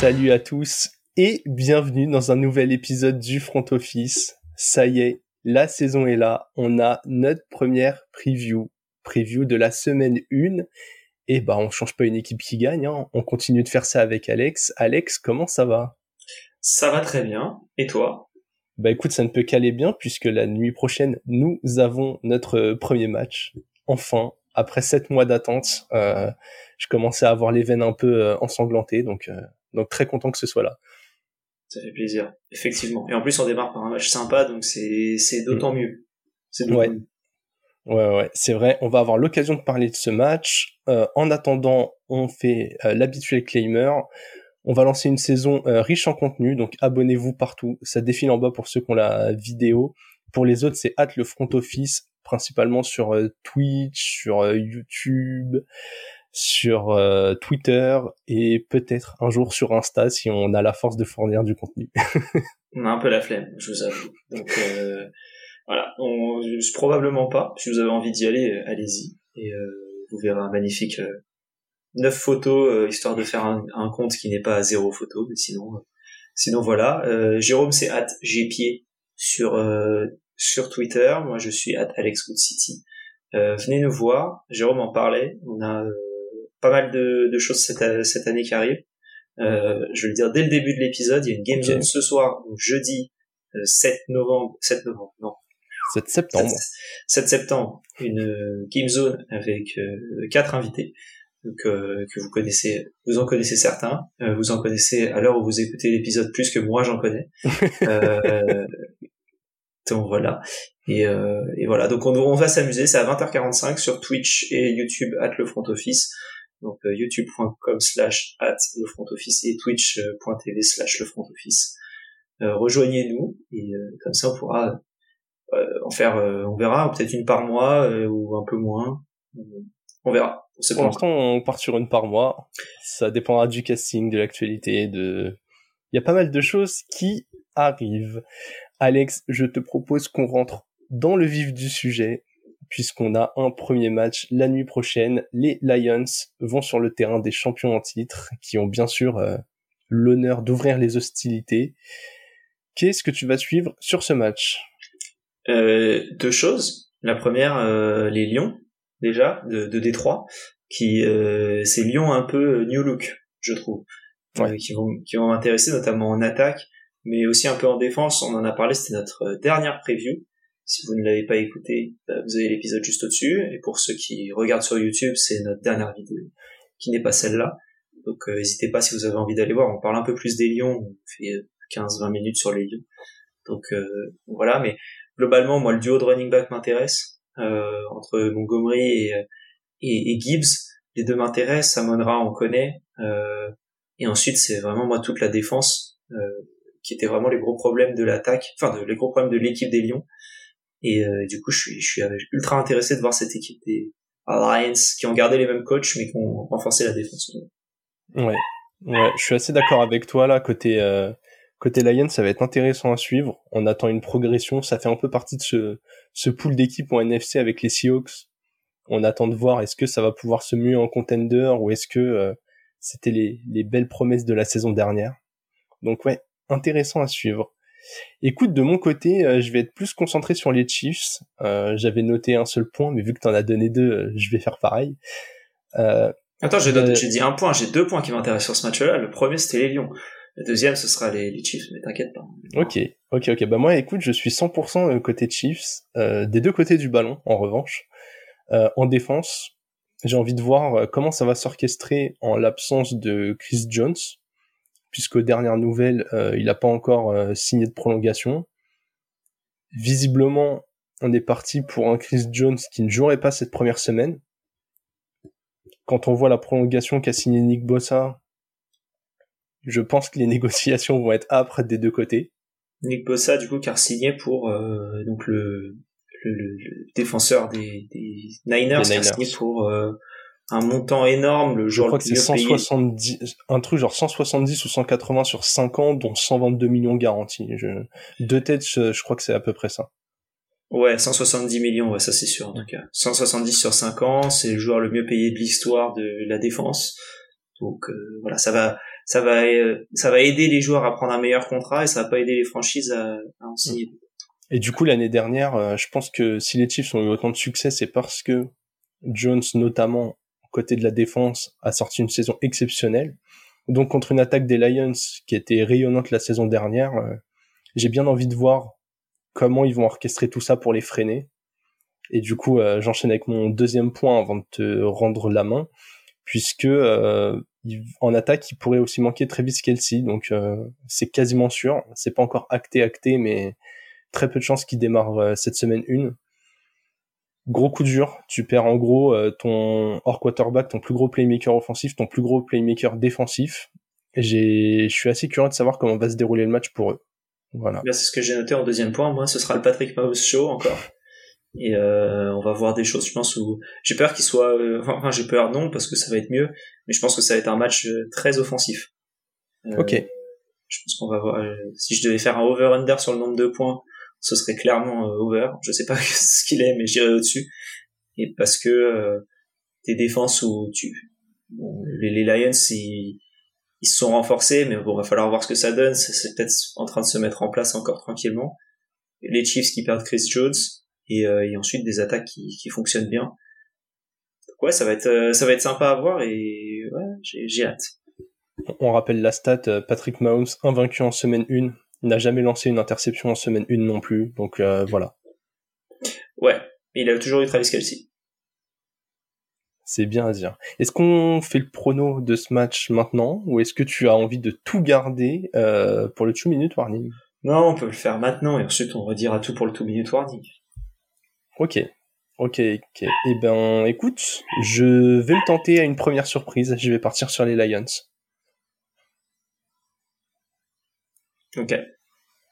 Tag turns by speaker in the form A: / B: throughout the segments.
A: Salut à tous et bienvenue dans un nouvel épisode du Front Office. Ça y est, la saison est là. On a notre première preview, preview de la semaine 1. Et bah, on change pas une équipe qui gagne. Hein. On continue de faire ça avec Alex. Alex, comment ça va?
B: Ça va très bien. Et toi?
A: Bah écoute, ça ne peut qu'aller bien puisque la nuit prochaine, nous avons notre premier match. Enfin, après sept mois d'attente, euh, je commençais à avoir les veines un peu euh, ensanglantées, donc euh, donc très content que ce soit là.
B: Ça fait plaisir, effectivement. Et en plus, on démarre par un match sympa, donc c'est c'est d'autant mieux.
A: C'est ouais. Ouais, ouais, c'est vrai. On va avoir l'occasion de parler de ce match. Euh, en attendant, on fait euh, l'habituel claimer. On va lancer une saison euh, riche en contenu, donc abonnez-vous partout. Ça défile en bas pour ceux qui ont la vidéo. Pour les autres, c'est hâte le front office, principalement sur Twitch, sur YouTube, sur euh, Twitter et peut-être un jour sur Insta si on a la force de fournir du contenu.
B: on a un peu la flemme, je vous avoue. Donc euh, voilà, probablement pas. Si vous avez envie d'y aller, euh, allez-y et vous verrez un magnifique neuf photos histoire de faire un, compte qui n'est pas à zéro photo, mais sinon sinon voilà. Jérôme c'est at pied sur sur Twitter. Moi je suis at Alex City. venez nous voir. Jérôme en parlait. On a pas mal de, de choses cette, cette, année qui arrivent. Euh, je vais le dire dès le début de l'épisode, il y a une Game Zone ce soir, donc jeudi 7 euh, novembre, 7 novembre, non.
A: 7 septembre.
B: 7, septembre, une euh, Game Zone avec euh, quatre invités donc, que vous connaissez, vous en connaissez certains, vous en connaissez à l'heure où vous écoutez l'épisode plus que moi j'en connais. donc voilà. Et, et, voilà, donc on, on va s'amuser, c'est à 20h45 sur Twitch et YouTube at le front office donc euh, youtube.com slash at le front office et twitch.tv slash le front office. Euh, rejoignez-nous et euh, comme ça on pourra en faire, on verra peut-être une par mois ou un peu moins. On verra.
A: Pour l'instant, on part sur une par mois. Ça dépendra du casting, de l'actualité, de. Il y a pas mal de choses qui arrivent. Alex, je te propose qu'on rentre dans le vif du sujet puisqu'on a un premier match la nuit prochaine. Les Lions vont sur le terrain des champions en titre, qui ont bien sûr euh, l'honneur d'ouvrir les hostilités. Qu'est-ce que tu vas suivre sur ce match?
B: Euh, Deux choses. La première, euh, les Lions, déjà, de, de Détroit, qui euh, c'est Lyon un peu new look, je trouve, qui vont qui vont m'intéresser notamment en attaque, mais aussi un peu en défense. On en a parlé, c'était notre dernière preview. Si vous ne l'avez pas écouté, bah, vous avez l'épisode juste au-dessus. Et pour ceux qui regardent sur YouTube, c'est notre dernière vidéo, qui n'est pas celle-là. Donc euh, n'hésitez pas si vous avez envie d'aller voir. On parle un peu plus des lions, on fait 15-20 minutes sur les lions. Donc euh, voilà, mais globalement, moi, le duo de running back m'intéresse. Euh, entre Montgomery et, et, et, Gibbs, les deux m'intéressent. Samonra, on connaît. et ensuite, c'est vraiment moi toute la défense qui était vraiment les gros problèmes de l'attaque, enfin les gros problèmes de l'équipe des Lions. Et euh, du coup, je suis, je suis ultra intéressé de voir cette équipe des Alliance qui ont gardé les mêmes coachs mais qui ont renforcé la défense.
A: Ouais, ouais, je suis assez d'accord avec toi là côté euh, côté Lions, ça va être intéressant à suivre. On attend une progression, ça fait un peu partie de ce ce pool d'équipes en NFC avec les Seahawks. On attend de voir est-ce que ça va pouvoir se muer en contender ou est-ce que euh, c'était les les belles promesses de la saison dernière. Donc ouais, intéressant à suivre. Écoute, de mon côté, euh, je vais être plus concentré sur les Chiefs. Euh, j'avais noté un seul point, mais vu que tu en as donné deux, euh, je vais faire pareil.
B: Attends, j'ai dit un point, j'ai deux points qui m'intéressent sur ce match-là. Le premier, c'était les Lions. Le deuxième, ce sera les, Chiefs, mais t'inquiète pas.
A: Ok, ok, ok. Bah moi, écoute, je suis 100% côté Chiefs, des deux côtés du ballon, en revanche. en défense, j'ai envie de voir comment ça va s'orchestrer en l'absence de Chris Jones, puisque dernière nouvelle, euh, il n'a pas encore euh, signé de prolongation. Visiblement, on est parti pour un Chris Jones qui ne jouerait pas cette première semaine. Quand on voit la prolongation qu'a signé Nick Bossa, je pense que les négociations vont être âpres des deux côtés.
B: Nick Bossa, du coup, qui a signé pour euh, donc le, défenseur des, Niners, Qui a signé pour un montant énorme le jour
A: je crois que c'est 170 un truc genre 170 ou 180 sur 5 ans dont 122 millions garantis. Je de tête je, crois que c'est à peu près ça.
B: Ouais 170 millions ouais ça c'est sûr donc 170 sur 5 ans c'est le joueur le mieux payé de l'histoire de la défense. Donc euh, voilà ça va ça va ça va aider les joueurs à prendre un meilleur contrat et ça va pas aider les franchises à, à en signer.
A: Et du coup l'année dernière, je pense que si les Chiefs ont eu autant de succès, c'est parce que Jones notamment côté de la défense a sorti une saison exceptionnelle. Donc contre une attaque des Lions qui était rayonnante la saison dernière, j'ai bien envie de voir comment ils vont orchestrer tout ça pour les freiner. Et du coup, euh, j'enchaîne avec mon deuxième point avant de te rendre la main, puisque euh, en attaque, il pourrait aussi manquer Travis Kelsey, donc euh, c'est quasiment sûr. C'est pas encore acté acté, mais très peu de chances qu'il démarre cette semaine une. Gros coup dur, tu perds en gros ton hors quarterback, ton plus gros playmaker offensif, ton plus gros playmaker défensif. Je suis assez curieux de savoir comment va se dérouler le match pour eux. Voilà.
B: c'est ce que j'ai noté en deuxième point. Moi, ce sera le Patrick Mahomes show encore. Et euh, on va voir des choses, je pense, où j'ai peur qu'il soit... Euh, enfin, j'ai peur non, parce que ça va être mieux, mais je pense que ça va être un match euh, très offensif.
A: ok.
B: Je pense qu'on va voir... si je devais faire un over-under sur le nombre de points, ce serait clairement over. Je sais pas ce qu'il est, mais j'irai au-dessus. Et parce que tes défenses où tu... les, les Lions, ils ils se sont renforcés, mais bon, va falloir voir ce que ça donne. C'est peut-être en train de se mettre en place encore tranquillement. Les Chiefs qui perdent Chris Jones et, euh, et ensuite des attaques qui, qui fonctionnent bien. Donc ouais, ça va être euh, ça va être sympa à voir et ouais, j'ai hâte.
A: On rappelle la stat, euh, Patrick Mahomes invaincu en semaine 1, n'a jamais lancé une interception en semaine 1 non plus, donc voilà.
B: Ouais, il a toujours eu Travis Kelsey.
A: C'est bien à dire. Est-ce qu'on fait le prono de ce match maintenant ou est-ce que tu as envie de tout garder euh, pour le 2 minute warning?
B: Non, on peut le faire maintenant et ensuite on redira tout pour le 2 minute warning.
A: Ok. Ok, ok. Eh ben, écoute, je vais me tenter à une première surprise. Je vais partir sur les Lions.
B: Ok.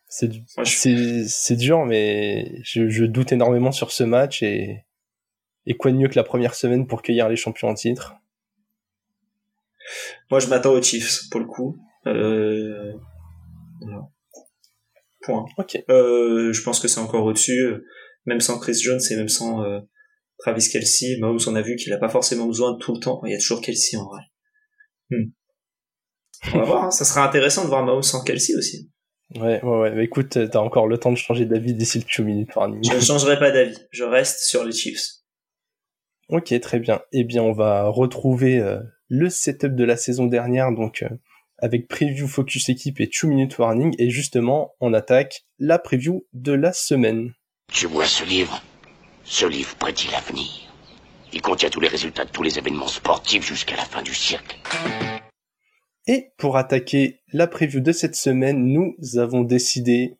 A: C'est dur, mais je, je doute énormément sur ce match et et quoi de mieux que la première semaine pour cueillir les champions en titre?
B: Moi, je m'attends aux Chiefs, pour le coup. Euh... Point.
A: Ok.
B: Euh, je pense que c'est encore au-dessus, même sans Chris Jones et même sans euh, Travis Kelsey. Mahomes, on a vu qu'il n'a pas forcément besoin de tout le temps. Il y a toujours Kelsey en vrai. Hmm. On va voir, hein. ça sera intéressant de voir Mahomes sans Kelsey aussi.
A: Ouais, ouais, ouais. Mais écoute, t'as encore le temps de changer d'avis d'ici le 2 minutes.
B: Je ne changerai pas d'avis. Je reste sur les Chiefs.
A: Ok, très bien. Eh bien, on va retrouver euh, le setup de la saison dernière, donc euh, avec preview focus équipe et 2 minute warning, et justement, on attaque la preview de la semaine.
C: Tu vois ce livre Ce livre prédit l'avenir. Il contient tous les résultats de tous les événements sportifs jusqu'à la fin du siècle.
A: Et pour attaquer la preview de cette semaine, nous avons décidé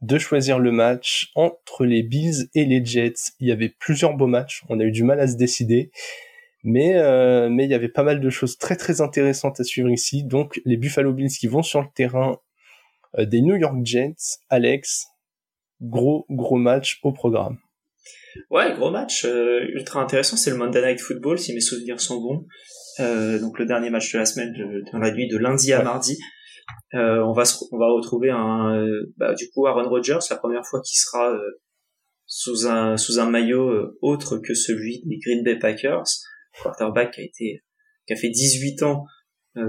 A: de choisir le match entre les Bills et les Jets. Il y avait plusieurs beaux matchs, on a eu du mal à se décider, mais euh, mais il y avait pas mal de choses très très intéressantes à suivre ici. Donc les Buffalo Bills qui vont sur le terrain euh, des New York Jets, Alex, gros gros match au programme.
B: Ouais, gros match euh, ultra intéressant, c'est le Monday Night Football si mes souvenirs sont bons. donc le dernier match de la semaine, dans la nuit de lundi à mardi. Euh, on va on va retrouver un euh, bah, du coup Aaron Rodgers la première fois qu'il sera euh, sous un sous un maillot autre que celui des Green Bay Packers. Quarterback qui a été qui a fait 18 ans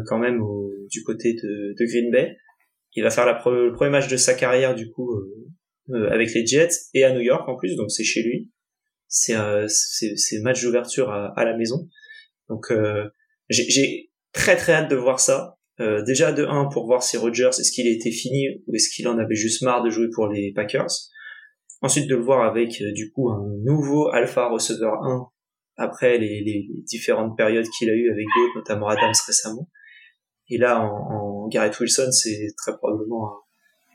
B: quand même du côté de, de, Green Bay. Il va faire la le premier match de sa carrière du coup avec les Jets et à New York en plus. Donc c'est chez lui c'est c'est match d'ouverture à, à, la maison donc j'ai très très hâte de voir ça euh, déjà de 1 pour voir si Rogers est-ce qu'il était fini ou est-ce qu'il en avait juste marre de jouer pour les Packers. Ensuite de le voir avec euh, du coup un nouveau alpha receveur 1 après les, les, différentes périodes qu'il a eu avec d'autres, notamment Adams récemment. Et là en, en Garrett Wilson c'est très probablement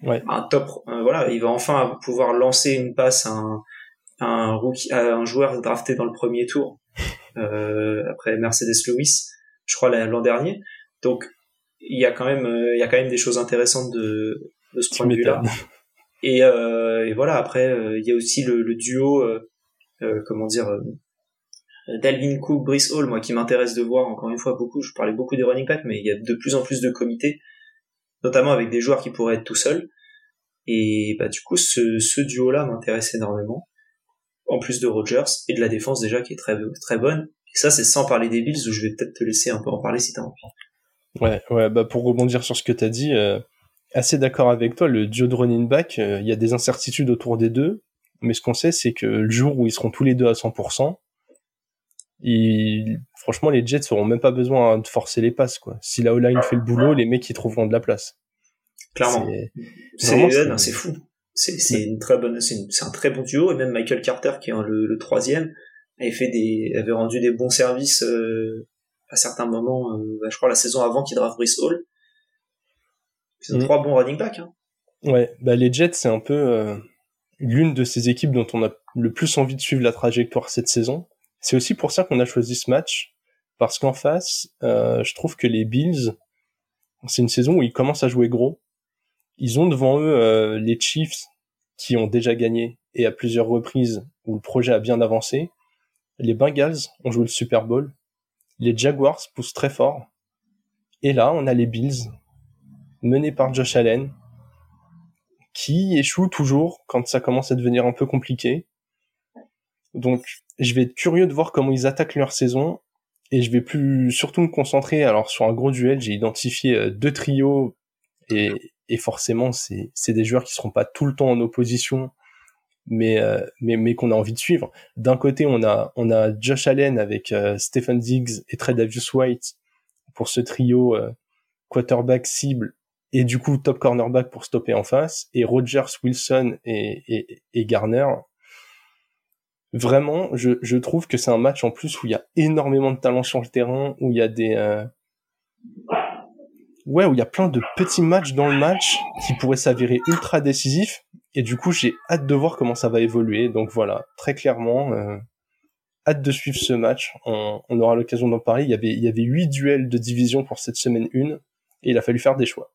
B: un, ouais. un top. voilà, il va enfin pouvoir lancer une passe à un, un rookie, à un joueur drafté dans le premier tour euh, après Mercedes Lewis, je crois l'an dernier. Donc il y a quand même euh, il y a quand même des choses intéressantes de, de ce point de vue là et, euh, et voilà après euh, il y a aussi le, le duo euh, comment dire Dalvin Cook, Brice Hall, moi qui m'intéresse de voir encore une fois beaucoup. Je parlais beaucoup des running backs, mais il y a de plus en plus de comités, notamment avec des joueurs qui pourraient être tout seuls. Et bah du coup, ce, ce duo-là m'intéresse énormément. En plus de Rogers et de la défense déjà qui est très très bonne. Et ça, c'est sans parler des Bills où je vais peut-être te laisser un peu en parler si t'as envie.
A: Ouais, ouais, bah pour rebondir sur ce que tu as dit, euh, assez d'accord avec toi, le duo de running back, euh, il y a des incertitudes autour des deux, mais ce qu'on sait, c'est que le jour où ils seront tous les deux à 100%, franchement, les Jets n'auront même pas besoin de forcer les passes, quoi. Si la O-line fait le boulot, les mecs, ils trouveront de la place.
B: Clairement. C'est fou. C'est une très bonne, c'est un très bon duo, et même Michael Carter, qui est le, le troisième, avait fait des, avait rendu des bons services, euh, à certains moments, euh, bah, je crois la saison avant qu'il draft Brice Hall. C'est mm. trois bons running backs. Hein.
A: Ouais, bah les Jets c'est un peu euh, l'une de ces équipes dont on a le plus envie de suivre la trajectoire cette saison. C'est aussi pour ça qu'on a choisi ce match parce qu'en face, euh, je trouve que les Bills, c'est une saison où ils commencent à jouer gros. Ils ont devant eux les Chiefs qui ont déjà gagné et à plusieurs reprises où le projet a bien avancé. Les Bengals ont joué le Super Bowl les Jaguars poussent très fort. Et là, on a les Bills, menés par Josh Allen, qui échouent toujours quand ça commence à devenir un peu compliqué. Donc, je vais être curieux de voir comment ils attaquent leur saison. Et je vais plus surtout me concentrer alors sur un gros duel. J'ai identifié euh, deux trios et, et forcément c'est des joueurs qui seront pas tout le temps en opposition mais euh, mais mais qu'on a envie de suivre. D'un côté, on a on a Josh Allen avec euh, Stephen Diggs et Trey Davis White pour ce trio euh, quarterback cible et du coup top cornerback pour stopper en face et Rogers, Wilson et et, et Garner. Vraiment, je je trouve que c'est un match en plus où il y a énormément de talent sur le terrain, où il y a des ouais, où il y a plein de petits matchs dans le match qui pourraient s'avérer ultra décisifs. Et du coup, j'ai hâte de voir comment ça va évoluer. Donc voilà, très clairement, euh, hâte de suivre ce match. On, on aura l'occasion d'en parler. Il y avait, il y avait huit duels de division pour cette semaine 1 et il a fallu faire des choix.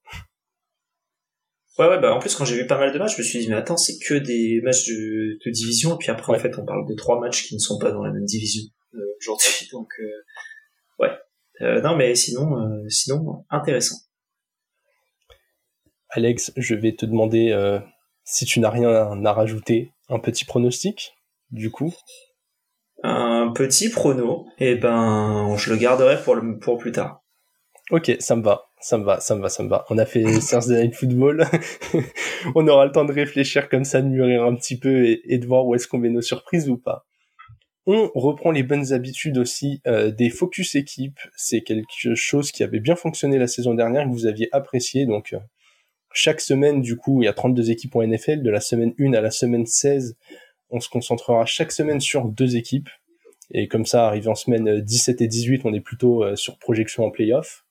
B: Ouais, ouais, bah en plus quand j'ai vu pas mal de matchs, je me suis dit mais attends, c'est que des matchs de, de division, et puis après en fait on parle de trois matchs qui ne sont pas dans la même division euh, aujourd'hui, donc euh, ouais, non, mais sinon, euh, sinon, intéressant.
A: Alex, je vais te demander euh, si tu n'as rien à rajouter, un petit pronostic, du coup.
B: Un petit prono, et eh ben, je le garderai pour le pour plus tard.
A: Ok, ça me va, ça me va, ça me va, ça me va. On a fait Thursday Night Football. on aura le temps de réfléchir comme ça, de mûrir un petit peu et, et de voir où est-ce qu'on met nos surprises ou pas. On reprend les bonnes habitudes aussi euh, des focus équipes. C'est quelque chose qui avait bien fonctionné la saison dernière que vous aviez apprécié. Donc euh, chaque semaine, du coup, il y a 32 équipes en NFL. De la semaine 1 à la semaine 16, on se concentrera chaque semaine sur deux équipes. Et comme ça, arrivé en semaine 17 et 18, on est plutôt euh, sur projection en playoff.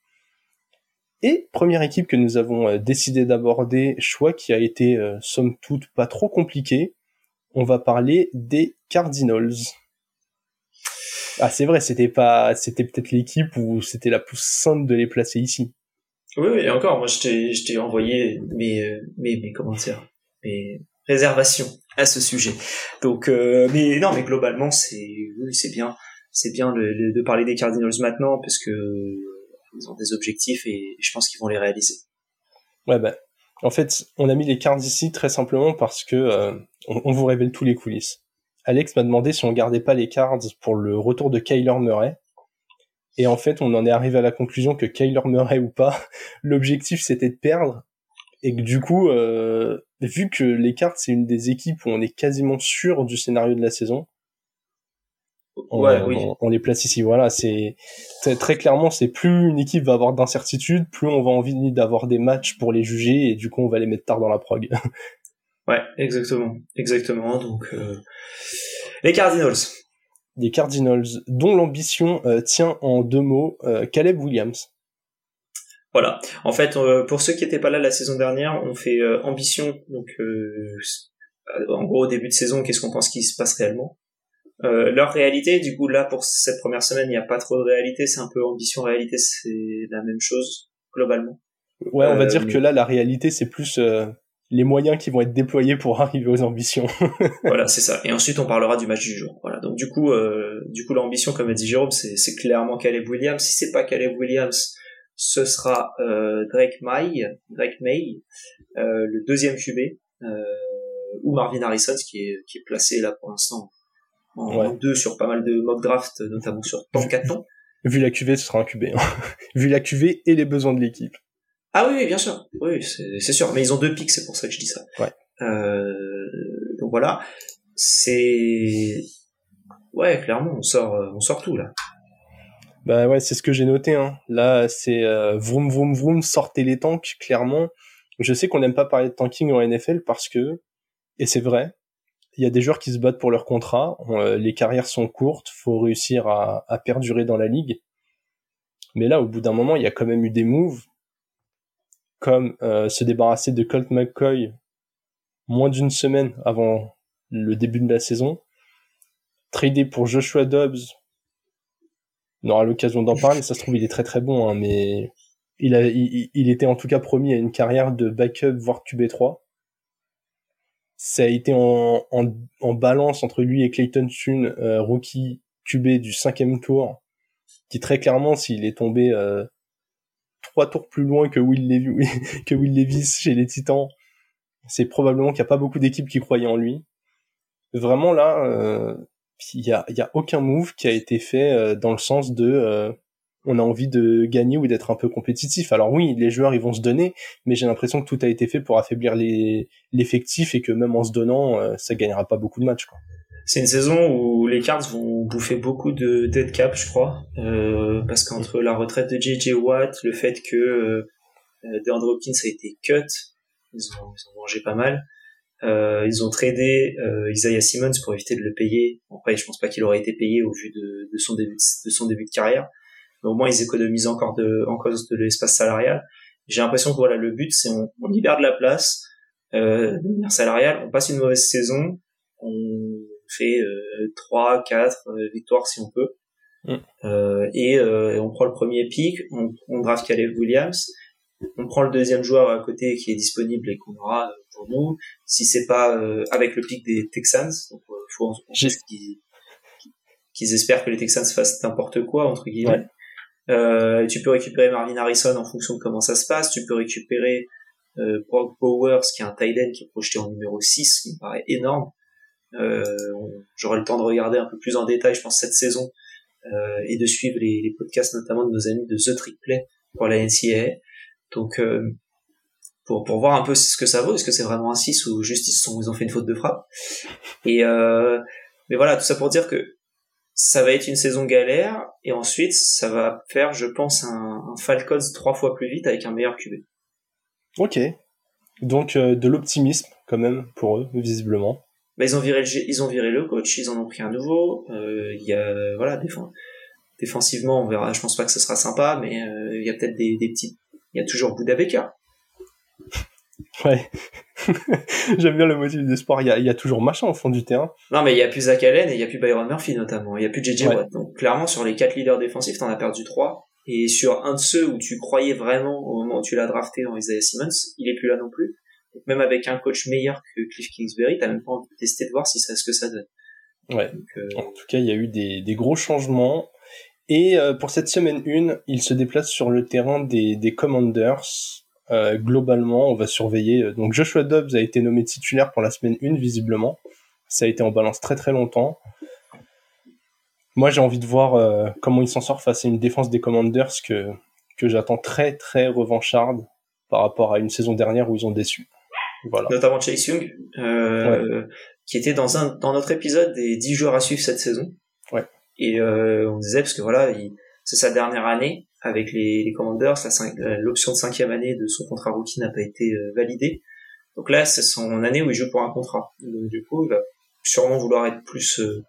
A: Et première équipe que nous avons décidé d'aborder, choix qui a été somme toute pas trop compliqué, on va parler des Cardinals. Ah, c'est vrai, c'était pas, c'était peut-être l'équipe où c'était la plus simple de les placer ici.
B: Oui, oui, et encore, moi, je t'ai, envoyé mes, mes, mes, comment dire, mes réservations à ce sujet. Donc, euh, mais non, mais globalement, c'est, oui, c'est bien, c'est bien de, de, parler des Cardinals maintenant parce que ils ont des objectifs et je pense qu'ils vont les réaliser.
A: Ouais, ben, en fait, on a mis les cartes ici très simplement parce que euh, on, vous révèle tous les coulisses. Alex m'a demandé si on gardait pas les cards pour le retour de Kyler Murray. Et en fait, on en est arrivé à la conclusion que Kyler Murray ou pas, l'objectif c'était de perdre. Et que du coup, euh, vu que les cartes c'est une des équipes où on est quasiment sûr du scénario de la saison, on, on, les place ici. Voilà, c'est très, clairement, c'est plus une équipe va avoir d'incertitude, plus on va envie d'avoir des matchs pour les juger et du coup on va les mettre tard dans la prog.
B: Ouais, exactement, exactement. Donc euh, les Cardinals.
A: Les Cardinals, dont l'ambition euh, tient en deux mots, euh, Caleb Williams.
B: Voilà. En fait, pour ceux qui n'étaient pas là la saison dernière, on fait ambition. Donc, en gros, au début de saison, qu'est-ce qu'on pense qu'il se passe réellement Leur réalité, du coup, là pour cette première semaine, il n'y a pas trop de réalité. C'est un peu ambition réalité, c'est la même chose globalement.
A: Ouais, on va dire que là, la réalité, c'est plus les moyens qui vont être déployés pour arriver aux ambitions.
B: voilà, c'est ça. Et ensuite, on parlera du match du jour. Voilà. Donc du coup, euh, du coup, l'ambition, comme a dit Jérôme, c'est clairement Caleb Williams. Si c'est pas Caleb Williams, ce sera euh, Drake May, Drake May, euh, le deuxième QB, euh, ou Marvin Harrison, qui est qui est placé là pour l'instant en deux sur pas mal de mock draft, notamment sur Tankaton.
A: Vu la QV, ce sera un QB. Hein. Vu la QV et les besoins de l'équipe.
B: Ah oui, bien sûr. Oui, c'est sûr. Mais ils ont deux pics, c'est pour ça que je dis ça.
A: Ouais.
B: Euh, donc voilà. C'est ouais, clairement, on sort, on sort tout là.
A: Bah ouais, c'est ce que j'ai noté. Hein. Là, c'est euh, vroom vroom vroom, sortez les tanks. Clairement, je sais qu'on n'aime pas parler de tanking en NFL parce que, et c'est vrai, il y a des joueurs qui se battent pour leur contrat. Euh, les carrières sont courtes, faut réussir à, à, perdurer dans la ligue. Mais là, au bout d'un moment, il y a quand même eu des moves comme euh, se débarrasser de Colt McCoy moins d'une semaine avant le début de la saison, trader pour Joshua Dobbs on aura l'occasion d'en parler. Ça se trouve, il est très très bon, hein, mais il, a, il, était en tout cas promis à une carrière de backup, voire QB3. Ça a été en, en, balance entre lui et Clayton Tune, euh, rookie QB du cinquième tour, qui très clairement, s'il est tombé euh, trois tours plus loin que Will, Levis, chez les Titans, c'est probablement qu'il n'y a pas beaucoup d'équipes qui croyaient en lui. Vraiment là, euh, il y a, y a aucun move qui a été fait euh, dans le sens de euh, on a envie de gagner ou d'être un peu compétitif. Alors oui, les joueurs ils vont se donner, mais j'ai l'impression que tout a été fait pour affaiblir l'effectif et que même en se donnant, euh, ça gagnera pas beaucoup de matchs.
B: C'est une saison où les Cards vont bouffer beaucoup de dead cap, je crois, euh, parce qu'entre la retraite de JJ Watt, le fait que euh, DeAndre Hopkins a été cut, ils ont, ils ont mangé pas mal. Euh, ils ont tradé euh, Isaiah Simmons pour éviter de le payer. Après, je pense pas qu'il aurait été payé au vu de, de, son début de, son début de carrière. Mais au moins, ils économisent encore de, en cause de l'espace salarial. J'ai l'impression que voilà, le but, c'est on, on libère de la place euh, de manière salariale. On passe une mauvaise saison, on fait euh, 3, 4 euh, victoires si on peut. Mm. Euh, et, on prend le premier pick, on, on draft Caleb Williams on prend le deuxième joueur à côté qui est disponible et qu'on aura pour nous. Si c'est pas euh, avec le pic des Texans, donc euh, faut qu'ils qu'ils espèrent que les Texans fassent n'importe quoi entre guillemets. Euh, tu peux récupérer Marvin Harrison en fonction de comment ça se passe. Tu peux récupérer Brock Powers qui est un tight end qui est projeté en numéro 6, qui me paraît énorme. Euh, J'aurai le temps de regarder un peu plus en détail, je pense, cette saison euh, et de suivre les, podcasts notamment de nos amis de The Trick Play pour la NCAA. Donc euh, pour, pour voir un peu ce que ça vaut, est-ce que c'est vraiment un 6 ou juste ils, ont fait une faute de frappe. Et mais voilà, tout ça pour dire que ça va être une saison galère et ensuite ça va faire, je pense, un, un Falcons trois fois plus vite avec un meilleur QB.
A: Ok, donc de l'optimisme quand même pour eux visiblement.
B: Bah, ils ont viré le, ils ont viré le coach, ils en ont pris un nouveau. Euh, il y a voilà défensivement, on verra. Je pense pas que ce sera sympa, mais il y a peut-être des, des petites il y a toujours Bouddha Baker.
A: Ouais. J'aime bien le motif d'espoir. Il y a, il y a toujours machin au fond du terrain.
B: Non, mais il y a plus Zach Allen et il y a plus Byron Murphy notamment. Il y a plus JJ Watt. Donc clairement, sur les quatre leaders défensifs, t'en as perdu trois. Et sur un de ceux où tu croyais vraiment au moment où tu l'as drafté dans Isaiah Simmons, il est plus là non plus. Même avec un coach meilleur que Cliff Kingsbury, t'as même pas envie de tester de voir si ça ce que ça donne.
A: Ouais. Euh, en tout cas, il y a eu des, des gros changements. Et euh, pour cette semaine 1, il se déplace sur le terrain des, des Commanders. Euh, globalement, on va surveiller. Donc Joshua Dobbs a été nommé titulaire pour la semaine 1, visiblement. Ça a été en balance très très longtemps. Moi, j'ai envie de voir comment il s'en sort face à une défense des Commanders que, que j'attends très très revancharde par rapport à une saison dernière où ils ont déçu.
B: Voilà. Notamment Chase Young, qui était dans, un, dans notre épisode des 10 joueurs à suivre cette saison.
A: Ouais.
B: Et euh, on disait parce que voilà, c'est sa dernière année avec les, les Commanders, l'option de cinquième année de son contrat rookie n'a pas été euh, validée. Donc là, c'est son année où il joue pour un contrat. Donc du coup, il va sûrement vouloir être plus, euh,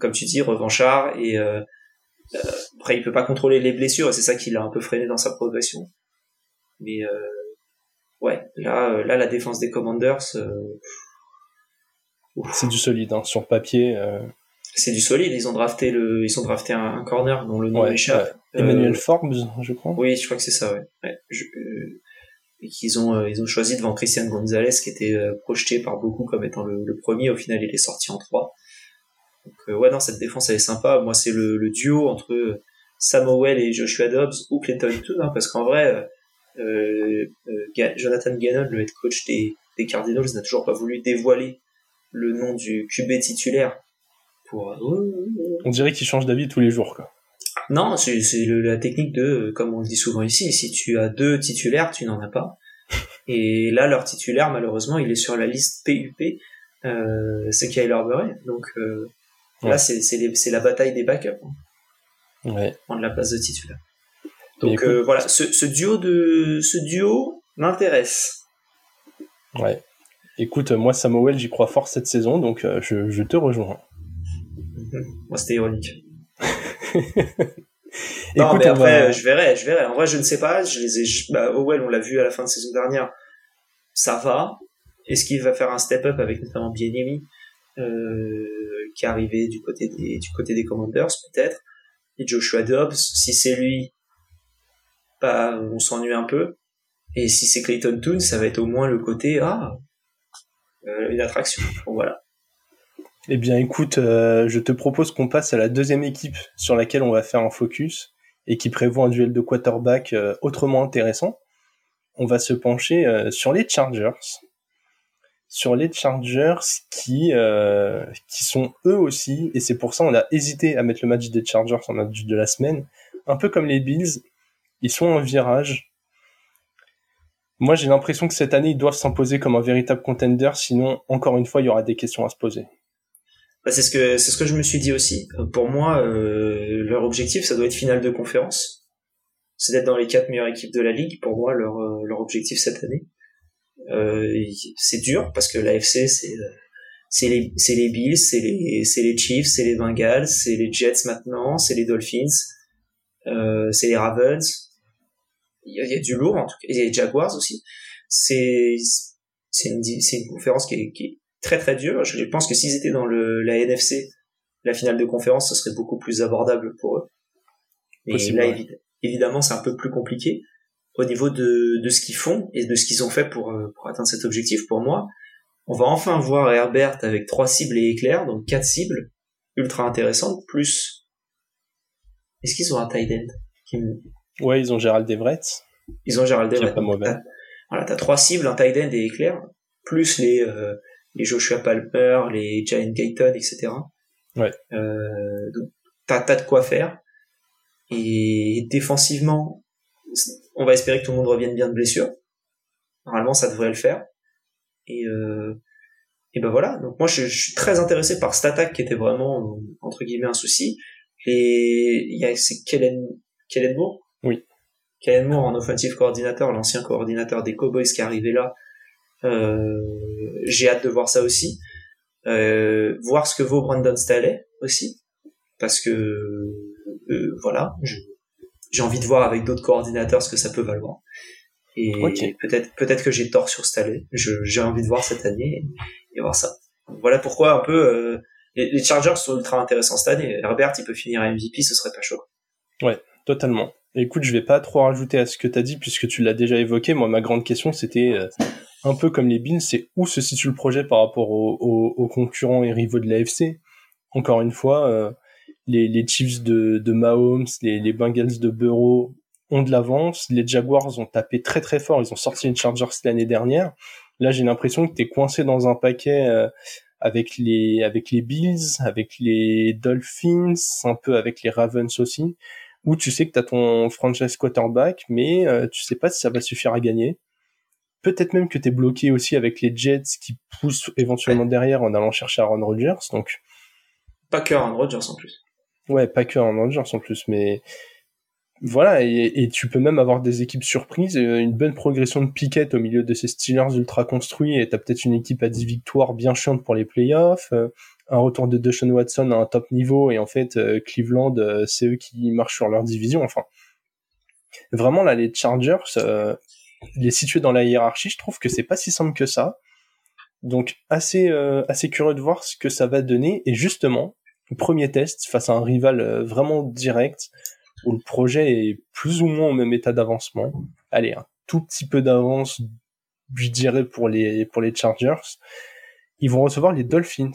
B: comme tu dis, revanchard. Et euh, euh, après, il peut pas contrôler les blessures, et c'est ça qui l'a un peu freiné dans sa progression. Mais ouais, là, là, la défense des Commanders.
A: c'est du solide, hein, sur papier
B: c'est du solide. Ils ont drafté le, ils ont drafté un, corner dont le nom échappe.
A: Emmanuel euh, Forbes, je crois.
B: Oui, je crois que c'est ça. Ouais. ouais euh, et qu'ils ont, euh, ils ont choisi devant Christian Gonzalez, qui était projeté par beaucoup comme étant le, premier. Au final, il est sorti en 3 Donc ouais, non, cette défense elle est sympa. Moi, c'est le, le, duo entre Samuel et Joshua Dobbs ou Clayton Tune, hein, parce qu'en vrai, Jonathan Gannon, le head coach des, des Cardinals, n'a toujours pas voulu dévoiler le nom du QB titulaire
A: on dirait qu'il change d'avis tous les jours, quoi.
B: Non, c'est la technique de, comme on le dit souvent ici, si tu as deux titulaires, tu n'en as pas. Et là, leur titulaire, malheureusement, il est sur la liste PUP, euh, c'est Kyler Murray. Donc euh, là, c'est la bataille des backups.
A: Hein. Ouais.
B: Prendre la place de titulaire. Donc euh, voilà, ce, ce, duo de ce duo m'intéresse.
A: Ouais. Écoute, moi Samuel, j'y crois fort cette saison, donc euh, je, je, te rejoins.
B: Moi, c'était ironique. non, mais après, je verrai, je verrai. En vrai, je ne sais pas. Je les ai. Bah, Owell, on l'a vu à la fin de saison dernière. Ça va. Est-ce qu'il va faire un step-up avec notamment Bienemi, euh, qui est arrivé du côté des, du côté des Commanders, peut-être? Et Joshua Dobbs, si c'est lui, on s'ennuie un peu. Et si c'est Clayton Toon, ça va être au moins le côté, ah, euh, une attraction. Voilà.
A: Eh bien, écoute, euh, je te propose qu'on passe à la deuxième équipe sur laquelle on va faire un focus et qui prévoit un duel de quarterback euh, autrement intéressant. On va se pencher sur les Chargers. Sur les Chargers qui qui sont eux aussi, et c'est pour ça on a hésité à mettre le match des Chargers en match de la semaine, un peu comme les Bills, ils sont en virage moi, j'ai l'impression que cette année, ils doivent s'imposer comme un véritable contender, sinon, encore une fois, il y aura des questions à se poser.
B: Bah, c'est ce que ce que je me suis dit aussi. Pour moi, euh, leur objectif, ça doit être finale de conférence. C'est d'être dans les quatre meilleures équipes de la ligue. Pour moi, leur euh, leur objectif cette année. Euh, c'est dur parce que l'AFC, c'est les les Bills, c'est les les Chiefs, c'est les Bengals, c'est les Jets maintenant, c'est les Dolphins, c'est les Ravens il y, a, du lourd en tout cas, il y a les Jaguars aussi. C'est c'est une, une conférence qui est, qui est, très très dure. Je pense que s'ils étaient dans le la NFC, la finale de conférence, ce serait beaucoup plus abordable pour eux. Mais là, évidemment, c'est un peu plus compliqué au niveau de, de ce qu'ils font et de ce qu'ils ont fait pour, euh, pour atteindre cet objectif. Pour moi, on va enfin voir Herbert avec trois cibles et éclairs, donc quatre cibles ultra intéressantes, plus... Est-ce qu'ils ont un tight end
A: Ouais, ils ont Gérald Everett.
B: Ils ont Gérald Everett.
A: Pas mauvais.
B: voilà, t'as trois cibles, un tight end et éclair, plus les, euh, les Joshua Palmer, les Giant Gayton, etc.
A: Ouais.
B: Euh, donc, t'as, t'as de quoi faire. Et défensivement, on va espérer que tout le monde revienne bien de blessure. Normalement, ça devrait le faire. Et, euh, et ben voilà. Donc moi, je, je, suis très intéressé par cette attaque qui était vraiment entre guillemets un souci. Et il y a c'est Kellen Kellen Moore
A: oui.
B: Kellen Moore en offensive coordinateur, l'ancien coordinateur des Cowboys qui est arrivé là. Euh, j'ai hâte de voir ça aussi. Euh, voir ce que vaut Brandon Staley aussi. Parce que, euh, voilà, j'ai envie de voir avec d'autres coordinateurs ce que ça peut valoir. Et peut-être peut-être que j'ai tort sur Staley. J'ai envie de voir cette année et, voir ça. Voilà pourquoi un peu les, les, Chargers sont ultra intéressants cette année. Herbert, il peut finir MVP, ce serait pas chaud.
A: Ouais, totalement. Écoute, je vais pas trop rajouter à ce que tu as dit puisque tu l'as déjà évoqué. Moi, ma grande question, c'était euh, un peu comme les Bills, c'est où se situe le projet par rapport aux, concurrents et rivaux de l'AFC. Encore une fois, euh, les, les, Chiefs de, de Mahomes, les, les, Bengals de Burrow ont de l'avance. Les Jaguars ont tapé très très fort. Ils ont sorti une Chargers l'année dernière. Là, j'ai l'impression que tu es coincé dans un paquet euh, avec les avec les Bills, avec les Dolphins, un peu avec les Ravens aussi où tu sais que tu as ton franchise quarterback, mais euh, tu sais pas si ça va suffire à gagner. Peut-être même que tu es bloqué aussi avec les Jets qui poussent éventuellement derrière en allant chercher Aaron Rodgers. Donc
B: pas que Aaron Rodgers en plus.
A: Ouais, pas que Aaron Rodgers en plus, mais voilà, et, tu peux même avoir des équipes surprises, une bonne progression de Piquet au milieu de ces Steelers ultra construits, et t'as peut-être une équipe à 10 victoires bien chiante pour les playoffs, euh, un retour de Deshaun Watson à un top niveau et en fait euh, Cleveland euh, c'est eux qui marchent sur leur division. Enfin vraiment là les Chargers euh, les situer dans la hiérarchie je trouve que c'est pas si simple que ça. Donc assez assez curieux de voir ce que ça va donner. Et justement premier test face à un rival vraiment direct où le projet est plus ou moins au même état d'avancement. Allez un tout petit peu d'avance je dirais pour les pour les Chargers. Ils vont recevoir les Dolphins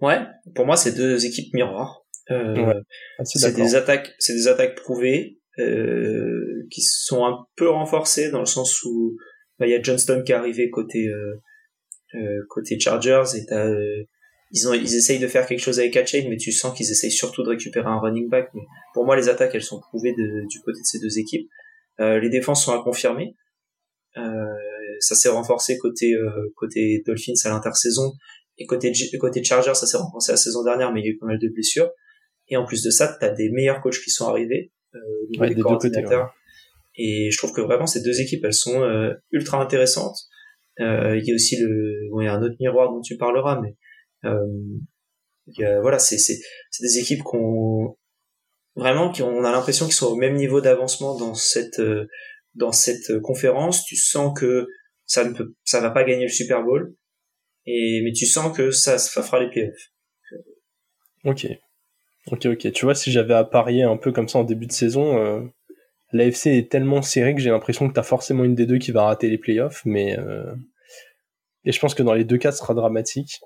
B: Ouais, pour moi c'est deux équipes miroirs. Euh, ah, c'est des attaques, c'est des attaques prouvées euh, qui sont un peu renforcées dans le sens où bah, il y a Johnston qui est arrivé côté euh, côté Chargers et t'as ils ont, ils essayent de faire quelque chose avec Hatchain, mais tu sens qu'ils essayent surtout de récupérer un running back. Mais pour moi, les attaques, elles sont prouvées du côté de ces deux équipes. Euh, les défenses sont à confirmer. Euh, ça s'est renforcé côté euh, côté Dolphins à l'intersaison et côté côté Chargers, ça s'est renforcé la saison dernière, mais il y a eu pas mal de blessures. Et en plus de ça, tu as des meilleurs coachs qui sont arrivés, euh, des, des coordinateurs. Et je trouve que vraiment ces deux équipes, elles sont euh, ultra intéressantes. Euh, il y a aussi le, bon, il y a un autre miroir dont tu parleras, mais euh, voilà, c'est c'est c'est des équipes qu'on vraiment qui on a l'impression qu'ils sont au même niveau d'avancement dans cette euh, dans cette conférence. Tu sens que ça ne peut, ça va pas gagner le Super Bowl, et mais tu sens que ça, ça fera les playoffs.
A: Ok, ok, ok. Tu vois, si j'avais à parier un peu comme ça en début de saison, euh, l'AFC est tellement serré que j'ai l'impression que t'as forcément une des deux qui va rater les playoffs, mais euh... et je pense que dans les deux cas, ce sera dramatique.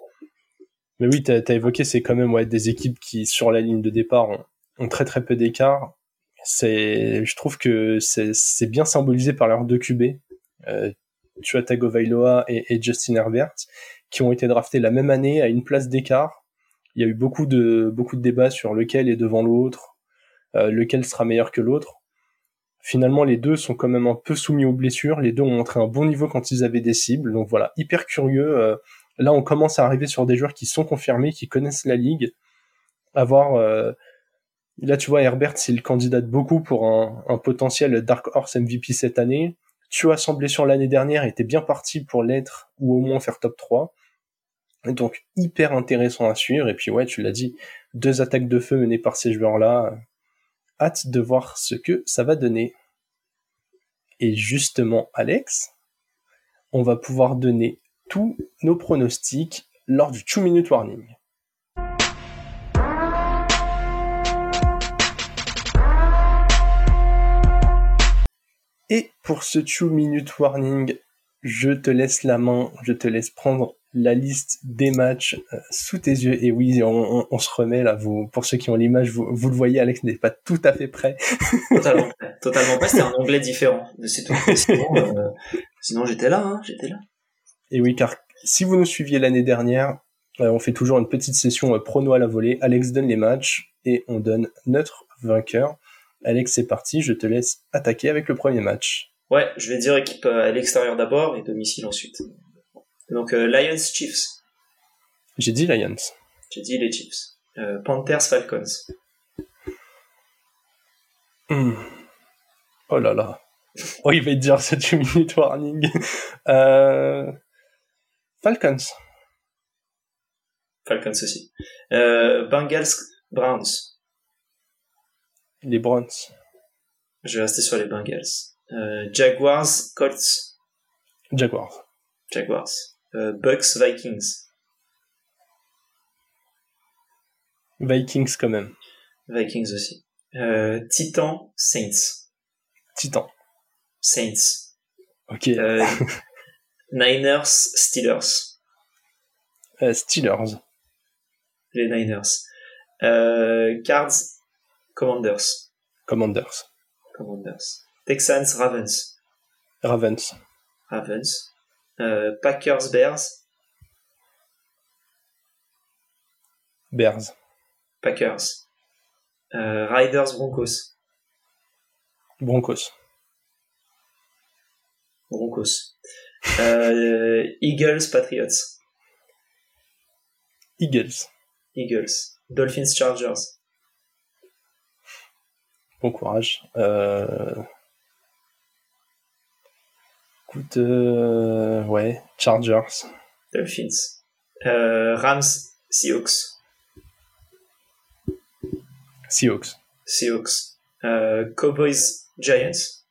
A: Mais oui, t'as as évoqué, c'est quand même des équipes qui, sur la ligne de départ, ont, très très peu d'écart. Je trouve que c'est bien symbolisé par leurs deux QB, euh, Tua Tagovailoa et, et Justin Herbert, qui ont été draftés la même année à une place d'écart. Il y a eu beaucoup de beaucoup de débats sur lequel est devant l'autre, euh, lequel sera meilleur que l'autre. Finalement, les deux sont quand même un peu soumis aux blessures. Les deux ont montré un bon niveau quand ils avaient des cibles. Donc voilà, hyper curieux. Euh, Là, on commence à arriver sur des joueurs qui sont confirmés, qui connaissent la ligue. Avoir euh, là, tu vois, Herbert, s'il candidate beaucoup pour un, potentiel Dark Horse MVP cette année. Tu as semblé sur l'année dernière, était bien parti pour l'être ou au moins faire top 3. Donc hyper intéressant à suivre. Et puis ouais, tu l'as dit, deux attaques de feu menées par ces joueurs-là. Hâte de voir ce que ça va donner. Et justement, Alex, on va pouvoir donner tous nos pronostics lors du 2 minute warning. Et pour ce 2 minute warning, je te laisse la main, je te laisse prendre la liste des matchs euh, sous tes yeux. Et oui, on, se remet là. Vous, pour ceux qui ont l'image, vous, le voyez, Alex n'est pas tout à fait prêt.
B: totalement, totalement pas. C'est un anglais différent. C'est tout. Sinon, euh, sinon j'étais là, hein, j'étais là.
A: Et oui, car si vous nous suiviez l'année dernière, euh, on fait toujours une petite session euh, prono à la volée. Alex donne les matchs et on donne notre vainqueur. Alex, c'est parti, je te laisse attaquer avec le premier match.
B: Ouais, je vais dire équipe à l'extérieur d'abord et domicile ensuite. Donc Lions Chiefs.
A: J'ai dit Lions.
B: J'ai dit les Chiefs. Panthers Falcons.
A: Hmm. Oh là là. Oh, il va dire cette minute warning. euh... Falcons.
B: Falcons aussi. Euh, Bengals, Browns.
A: Les Browns.
B: Je vais rester sur les Bengals. Euh, Jaguars, Colts.
A: Jaguars.
B: Jaguars. Euh, Bucks, Vikings.
A: Vikings quand même.
B: Vikings aussi. Euh, Titan, Saints.
A: Titan.
B: Saints.
A: Ok.
B: Euh, Niners, Steelers.
A: Steelers.
B: Les Niners. Euh, Cards, Commanders.
A: Commanders.
B: Commanders. Texans, Ravens.
A: Ravens.
B: Ravens. Euh, Packers, Bears.
A: Bears.
B: Packers. Euh, Riders, Broncos.
A: Broncos.
B: Broncos. Euh, Eagles, Patriots.
A: Eagles.
B: Eagles. Dolphins, Chargers.
A: Bon courage. Euh... Écoute, euh... ouais, Chargers.
B: Dolphins. Euh, Rams, Seahawks.
A: Seahawks.
B: Seahawks. Euh, Cowboys, Giants.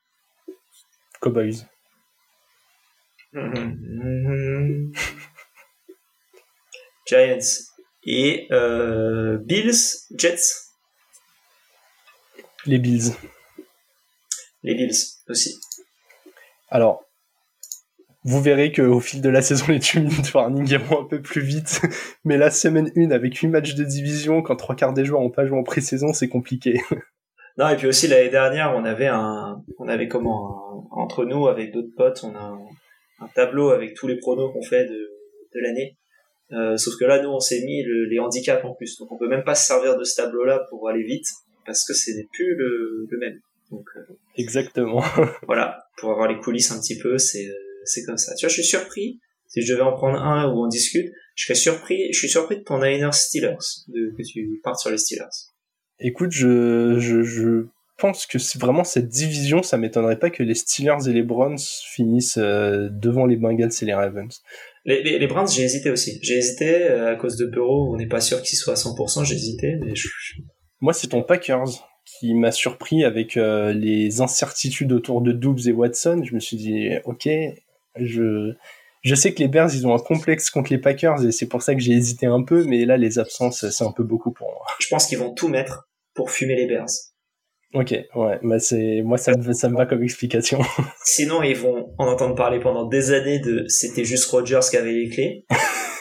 A: Cowboys.
B: Mm-hmm. Giants et euh, Bills, Jets.
A: Les Bills.
B: Les Bills aussi.
A: Alors, vous verrez qu'au fil de la saison, les two minute warning iront un peu plus vite. Mais la semaine 1, avec 8 matchs de division, quand trois quarts des joueurs n'ont pas joué en pré-saison, c'est compliqué.
B: Non, et puis aussi l'année dernière, on avait un, on avait comment, entre nous, avec d'autres potes, on a un, tableau avec tous les pronos qu'on fait de, de l'année. Euh, sauf que là, nous, on s'est mis les handicaps en plus. Donc, on peut même pas se servir de ce tableau-là pour aller vite, parce que c'est plus le, le même. Donc, euh,
A: Exactement.
B: voilà, pour avoir les coulisses un petit peu, c'est c'est comme ça. Tu vois, je suis surpris. Si je devais en prendre un où on discute, je serais surpris. Je suis surpris de ton Niners Steelers, de, que tu partes sur les Steelers.
A: Écoute, je je, je pense que c'est vraiment cette division, ça m'étonnerait pas que les Steelers et les Browns finissent euh, devant les Bengals et les Ravens.
B: Les, les, les Browns, j'ai hésité aussi. J'ai hésité euh, à cause de Burrow. On n'est pas sûr qu'il soit à 100%. J'ai hésité, mais je...
A: moi c'est ton Packers qui m'a surpris avec euh, les incertitudes autour de Doubs et Watson. Je me suis dit, ok, je je sais que les Bears ils ont un complexe contre les Packers et c'est pour ça que j'ai hésité un peu, mais là les absences c'est un peu beaucoup pour moi.
B: Je pense qu'ils vont tout mettre pour fumer les Bears.
A: Ok, ouais, bah c'est moi ça me ça me va comme explication.
B: Sinon ils vont en entendre parler pendant des années de c'était juste Rogers qui avait les clés.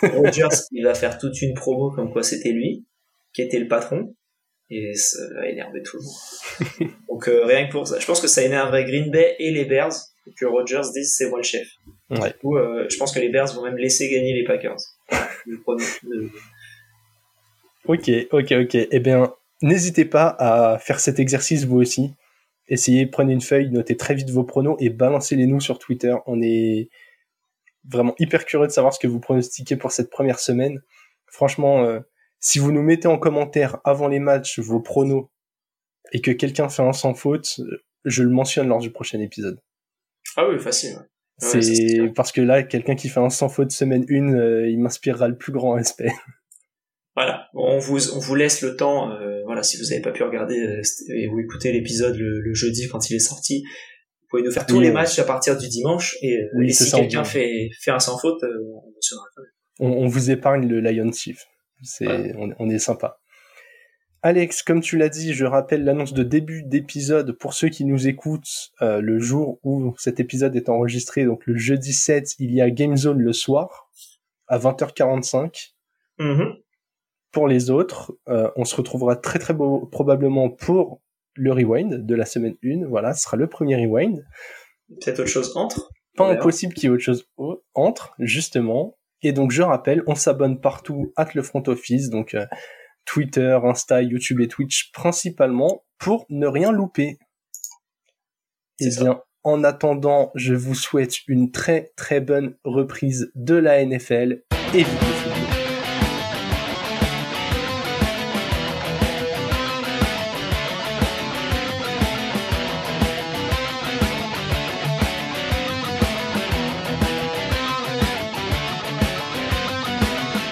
B: Rogers il va faire toute une promo comme quoi c'était lui qui était le patron et ça va énerver tout le monde. Donc euh, rien que pour ça, je pense que ça énerverait Green Bay et les Bears que Rogers dise c'est moi le chef.
A: Ouais.
B: Du coup, euh, je pense que les Bears vont même laisser gagner les Packers.
A: ok, ok, ok. Eh bien, N'hésitez pas à faire cet exercice vous aussi. Essayez, prenez une feuille, notez très vite vos pronos et balancez-les nous sur Twitter. On est vraiment hyper curieux de savoir ce que vous pronostiquez pour cette première semaine. Franchement, euh, si vous nous mettez en commentaire avant les matchs vos pronos et que quelqu'un fait un sans faute, je le mentionne lors du prochain épisode.
B: Ah oui, facile.
A: c'est parce que là, quelqu'un qui fait un sans faute semaine 1, euh, il m'inspirera le plus grand respect.
B: Voilà, on vous on vous laisse le temps. Euh, voilà, si vous n'avez pas pu regarder euh, ou écouter l'épisode le, jeudi quand il est sorti, vous pouvez nous faire tous les matchs à partir du dimanche. Et, euh, si quelqu'un fait fait un sans faute,
A: on, on, vous épargne le Lion Chief. C'est on, est sympa. Alex, comme tu l'as dit, je rappelle l'annonce de début d'épisode pour ceux qui nous écoutent le jour où cet épisode est enregistré, donc le jeudi 7, il y a Game Zone le soir à 20h45.
B: Mm
A: pour les autres, euh, on se retrouvera très très beau, probablement pour le rewind de la semaine 1. Voilà, ce sera le premier rewind.
B: Peut-être autre chose entre
A: Pas impossible qu'il y ait autre chose entre, justement. Et donc je rappelle, on s'abonne partout at le front office, donc euh, Twitter, Insta, YouTube et Twitch principalement, pour ne rien louper. Et eh bien, en attendant, je vous souhaite une très très bonne reprise de la NFL et